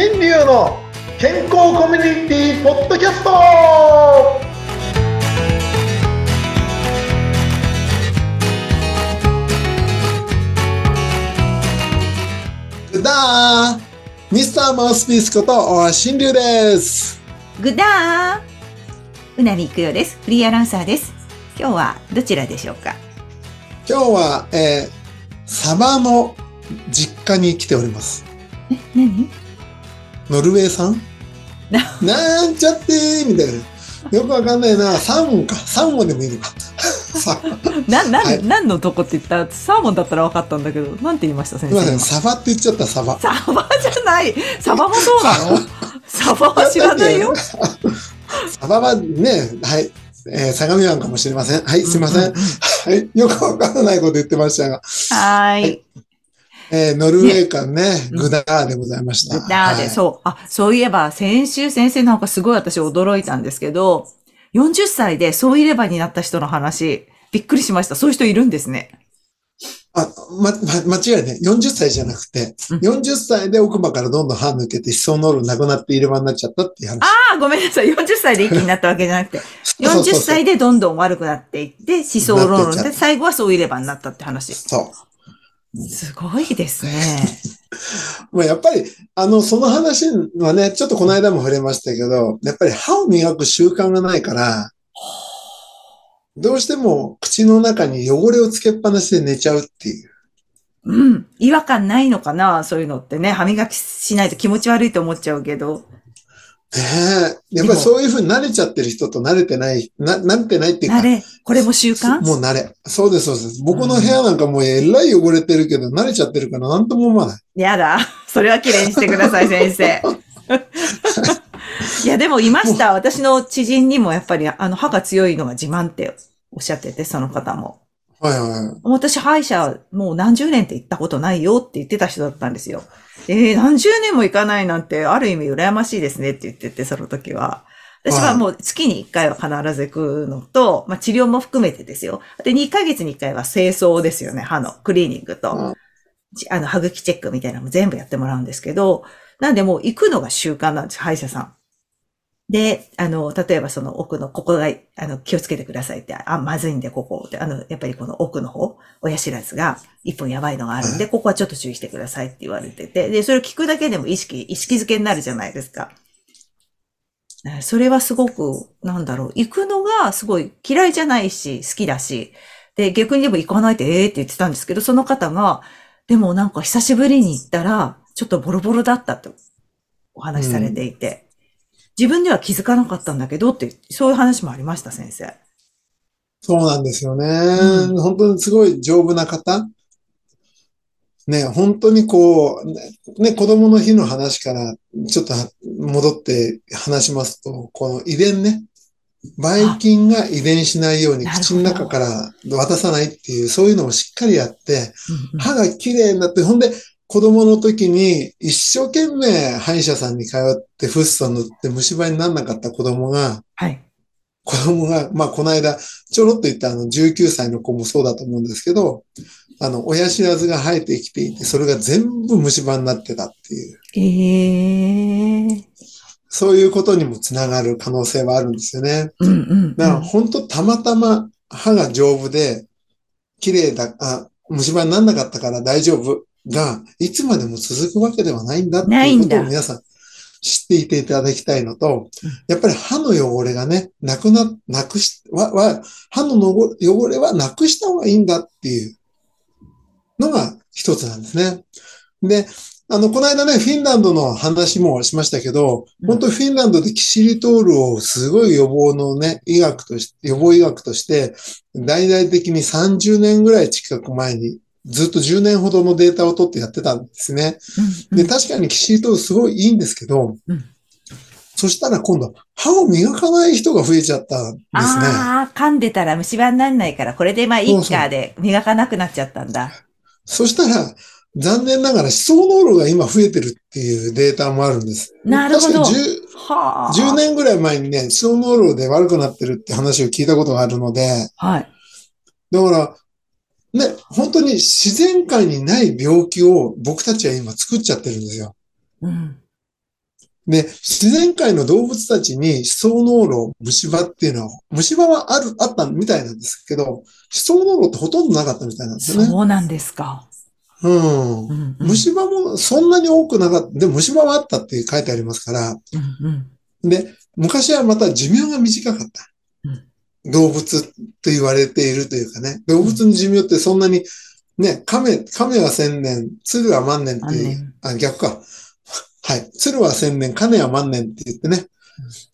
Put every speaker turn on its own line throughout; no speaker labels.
新流の健康コミュニティポッドキャスト。グダー。ミスターマウスピースこと新流です。
グダー。うなみいくよです。フリーアナウンサーです。今日はどちらでしょうか？
今日は、えーサバの実家に来ております。
え、何？
ノルウェー産？
な
なんちゃってーみたいな。よくわかんないな。サーモンか。サーモンでもいいのか。さ
な、な、
はい
何のとこって言った？サーモンだったら分かったんだけど、なんて言いました先
すいません。
生。
サバって言っちゃった、サバ。
サバじゃない。サバもそうなの？サバは知らないよ。
サバはね、はい。えー相模湾かもしれません。はい、すいません。
ううう
はい。よくわからないこと言ってましたが。
はーい。
えーノルウェー館ね、
うん
グダーでございました。
グダーで、
はい
そう。あ、そういえば、先週先生なんかすごい私驚いたんですけど、40歳でそういればになった人の話、びっくりしました。そういう人いるんですね。
あ、ま、ま、間違いね。40歳じゃなくて、
うん
40歳で奥歯からどんどん歯抜けて、歯槽膿漏なくなって入れ歯になっちゃったっていう話。
ああ、ごめんなさい。40歳で一気になったわけじゃなくて、
そうそうそう
40歳でどんどん悪くなっていって、思想論
なってっちゃう
で、最後はそういればになったって話。す
そう。
ごいですね。
まあ、やっぱり、あの、その話はね、ちょっとこの間も触れましたけど、やっぱり歯を磨く習慣がないから、どうしても口の中に汚れをつけっぱなしで寝ちゃうっていう。
うん。違和感ないのかなそういうのってね。歯磨きしないと気持ち悪いと思っちゃうけど。
ねえ。やっぱりそういうふうに慣れちゃってる人と慣れてない、な、慣れてないっていうか、
慣れ、これも習慣？
もう慣れ。そうです、そうです。僕の部屋なんかもうえらい汚れてるけど、慣れちゃってるからなんとも思わない。
やだ。それは綺麗にしてください、先生。いや、でもいました。私の知人にもやっぱり、あの、歯が強いのが自慢っておっしゃってて、その方も。
はいはい。
私、歯医者、もう何十年って行ったことないよって言ってた人だったんですよ。えー、何十年も行かないなんて、ある意味羨ましいですねって言ってて、その時は。私はもう月に1回は必ず行くのと、まあ治療も含めてですよ。で、2ヶ月に1回は清掃ですよね、歯のクリーニングと。
うん
ちあの、歯茎チェックみたいなのも全部やってもらうんですけど、なんでもう行くのが習慣なんです、歯医者さん。で、あの、例えばその奥の、ここが、あの、気をつけてくださいって、あ、まずいんで、ここって、あの、やっぱりこの奥の方、親知らずが一本やばいのがあるんで、ここはちょっと注意してくださいって言われてて、で、それを聞くだけでも意識、意識づけになるじゃないですか。えそれはすごく、なんだろう、行くのがすごい嫌いじゃないし、好きだし、で、逆にでも行かないとええって言ってたんですけど、その方が、でもなんか久しぶりに行ったら、ちょっとボロボロだったとお話しされていて、自分では気づかなかったんだけどって、そういう話もありました、先生。
そうなんですよね。
う
本当にすごい丈夫な方。ね、本当にこう、ね、ね子供の日の話からちょっと戻って話しますと、この遺伝ね。ばい菌が遺伝しないように口の中から渡さないっていう、そういうのをしっかりやって、歯が綺麗になって、ほんで、子供の時に一生懸命歯医者さんに通ってフッ素塗って虫歯にならなかった子供が、
はい。
子供が、まあ、この間、ちょろっと言ったあの、19歳の子もそうだと思うんですけど、あの、親知らずが生えてきていて、それが全部虫歯になってたっていう、
ええ
そういうことにもつながる可能性はあるんですよね。
うんうん、
だから、本当たまたま歯が丈夫で、綺麗だ、あ、虫歯にならなかったから大丈夫が、いつまでも続くわけではないんだっていうことを皆さん知っていていただきたいのと、やっぱり歯の汚れがね、なくな、なくし、は、は、歯ののご汚れはなくした方がいいんだっていうのが一つなんですね。で、あの、この間ね、フィンランドの話もしましたけど、
うん。
本当フィンランドでキシリトールをすごい予防のね、医学として、予防医学として、大々的に30年ぐらい近く前に、ずっと10年ほどのデータを取ってやってたんですね。で、確かにキシリトールすごいいいんですけど、
うん
そしたら今度、歯を磨かない人が増えちゃったんですね。
ああ、噛んでたら虫歯にならないから、これでまあいいかで磨かなくなっちゃったんだ。
そしたら、残念ながら歯槽膿漏が今増えてるっていうデータもあるんです。
なるほど
確かに
はあ。
10, 10年ぐらい前にね、歯槽膿漏で悪くなってるって話を聞いたことがあるので、
はい。
だから、ね、本当に自然界にない病気を僕たちは今作っちゃってるんですよ。
うん。
で、自然界の動物たちに思想脳炉、虫歯っていうのは、虫歯はある、あったみたいなんですけど、思想脳炉ってほとんどなかったみたいなんですよね。
そうなんですか。
うん。
うんうん
虫歯もそんなに多くなかった。でも虫歯はあったって書いてありますから、
うんうん
で、昔はまた寿命が短かった。動物と言われているというかね。動物の寿命ってそんなに、ね、亀、亀は千年、鶴は万年っていうあ、逆か。はい。鶴は千年、亀は万年って言ってね、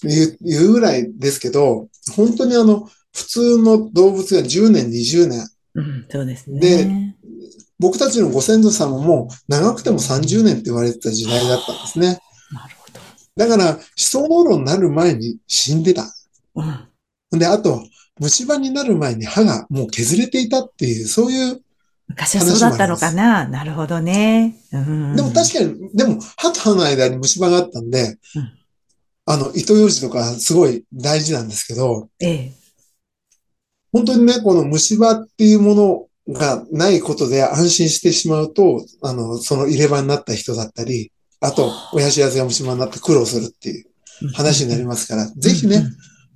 言う、言うぐらいですけど、本当にあの、普通の動物が10年、20年、
うん、そうですね。
で僕たちのご先祖様も長くても30年って言われてた時代だったんですね。
なるほど。
だから、思想脳炉になる前に死んでた。
うん。
で、あと、虫歯になる前に歯がもう削れていたっていう、そういう、
昔はそうだったのかななるほどね。うん。
でも確かに、でも歯と歯の間に虫歯があったんで、
うん
あの、糸ようじとかすごい大事なんですけど、
ええ。
本当にね、この虫歯っていうものがないことで安心してしまうと、あの、その入れ歯になった人だったり、あと、親知らずが虫歯になって苦労するっていう話になりますから、ぜひね、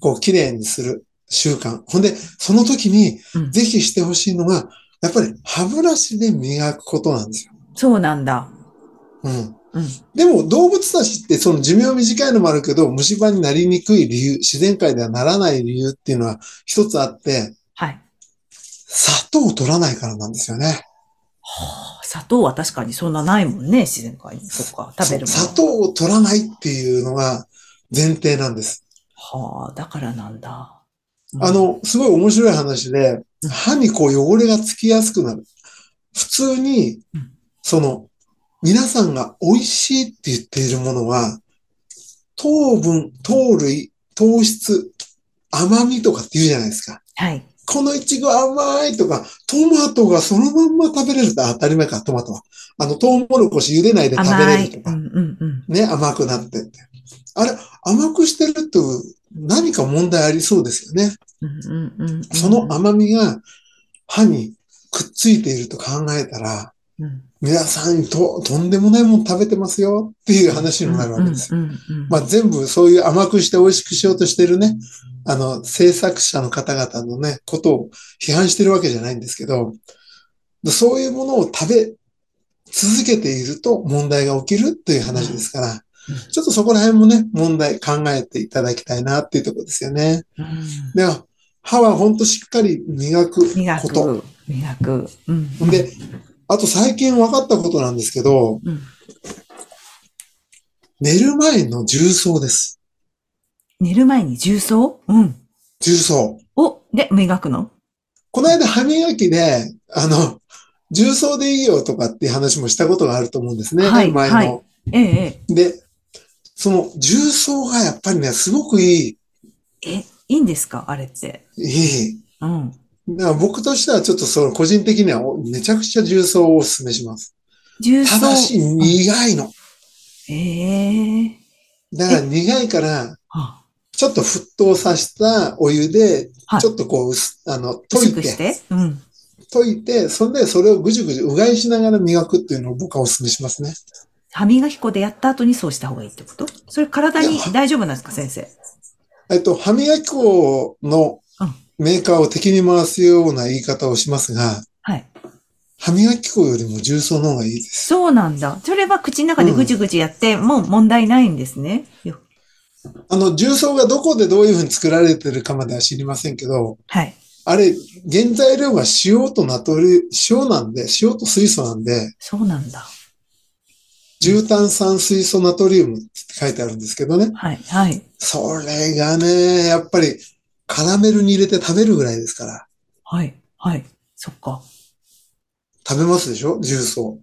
こう、綺麗にする習慣。ほんで、その時に、
うん
ぜひしてほしいのが、やっぱり歯ブラシで磨くことなんですよ。
そうなんだ。
うん。
うん。
でも動物たちってその寿命短いのもあるけど、虫歯になりにくい理由、自然界ではならない理由っていうのは一つあって、
はい。
砂糖を取らないからなんですよね。
はあ砂糖は確かにそんなないもんね、自然界に。そっか、食べるもの。
砂糖を取らないっていうのが前提なんです。
はあ、だからなんだ。うん
あ、の、すごい面白い話で
うん、
歯にこう汚れがつきやすくなる。普通に
うん、
その、皆さんが美味しいって言っているものは、糖分、糖類、糖質、甘みとかって言うじゃないですか。
はい。
このイチゴ甘いとか、トマトがそのまんま食べれるって当たり前か、トマトは。あの、トウモロコシ茹でないで食べ。れるとか
うん、うんうん。
ね、甘くなってって。あれ、甘くしてると何か問題ありそうですよね。その甘みが歯にくっついていると考えたら、
うん
皆さんととんでもないもの食べてますよっていう話になるわけです。まあ全部そういう甘くして美味しくしようとしてるね、あの制作者の方々のね、ことを批判してるわけじゃないんですけど、そういうものを食べ続けていると問題が起きるという話ですから、
うん
ちょっとそこら辺もね、問題考えていただきたいなっていうところですよね。
うん
では、歯はほんとしっかり磨く
磨
こと。
く。磨く。うん。
で、あと最近分かったことなんですけど、
うん、
寝る前の重曹です。
寝る前に重曹？うん。
重曹。
お、で、磨くの？
この間歯磨きで、あの、重曹でいいよとかっていう話もしたことがあると思うんですね。
はい
前の。
はいええ、
で、その重曹がやっぱりね、すごくいい。
ええ。え、いいんですか？あれって。
いい。
うん。
だから僕としてはちょっとその個人的にはおめちゃくちゃ重曹をお勧めします。
重曹。
ただし苦いの。
ええ
だから苦いから、
は
ちょっと沸騰させたお湯で
はい、
ちょっとこう薄、あの、溶い
てて、うん。
溶いて、それでそれをぐじゅぐじゅうがいしながら磨くっていうのを僕はお勧めしますね。
歯磨き粉でやった後にそうした方がいいってこと？それ体に大丈夫なんですか先生？
えっと、歯磨き粉の
うん
メーカーを敵に回すような言い方をしますが、
はい。
歯磨き粉よりも重曹の方がいいです。
そうなんだ。それは口の中でぐちぐちやって、もう問題ないんですね。よ
あの、重曹がどこでどういうふうに作られてるかまでは知りませんけど、
はい。
あれ、原材料が塩とナトリ、塩なんで、塩と水素なんで、
そうなんだ。
重炭酸水素ナトリウムって書いてあるんですけどね。
はい。はい。
それがね、やっぱりカラメルに入れて食べるぐらいですから。
はい。はい。そっか。
食べますでしょ？重曹。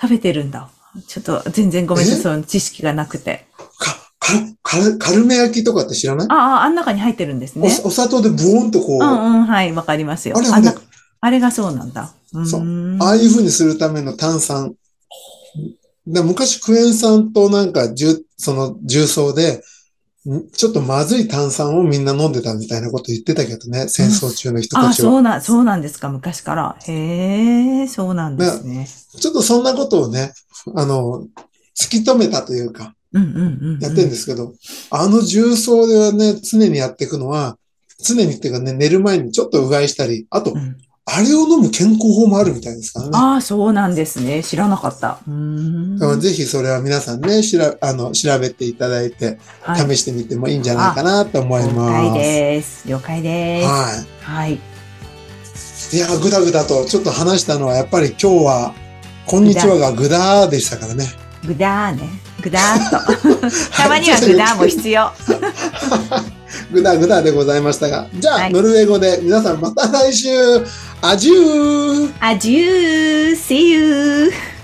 食べてるんだ。ちょっと全然ごめんなさい。
え？
その知識がなくて。
か、か、かカルメ焼きとかって知らない？
ああ、あん中に入ってるんですね。
おお砂糖でブーンとこう、
うん
あ
うん、はい。わかりますよ。
れあれ
あれがそうなんだ。う
そう
ーん
あいう風にするための炭酸。で昔クエン酸となんか重、その重曹で、んちょっとまずい炭酸をみんな飲んでたみたいなこと言ってたけどね、戦争中の人
ああ、
たちは。
そうな、そうなんですか。昔から。へえ、そうなんですね。
ちょっとそんなことをね、あの、突き止めたというか。やってるんですけど、あの重曹ではね、常にやっていくのは、常にっていうかね、寝る前にちょっとうがいしたり、あと
う、ん
あれを飲む健康法もあるみたいですからね。
ああ、そうなんですね。知らなかった。うーん。
だからぜひそれは皆さんね、しらあの調べていただいて、
はい。
試してみてもいいんじゃないかなと思い
了
ます。
解です。了解です。
は
はい。
い。いや、ぐだぐだとちょっと話したのは、やっぱり今日は、こんにちはがぐだーでしたからね。
ぐだーね。ぐだーっと。たまにはぐだーも必要。
ぐだぐだでございましたが。じゃあ、
はい
ノルウェー語で皆さんまた来週、アジュー
アジュー !See you!